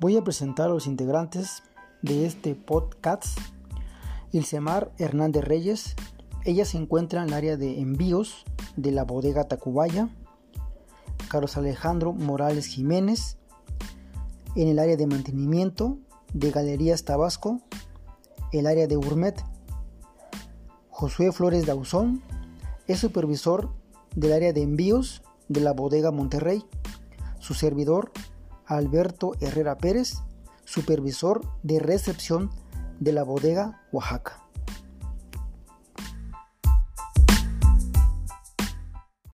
Voy a presentar a los integrantes de este podcast. Ilsemar Hernández Reyes. Ella se encuentra en el área de envíos de la bodega Tacubaya. Carlos Alejandro Morales Jiménez. En el área de mantenimiento de Galerías Tabasco. El área de Urmet. Josué Flores Dauzón es supervisor del área de envíos de la bodega Monterrey. Su servidor Alberto Herrera Pérez, supervisor de recepción de la bodega Oaxaca.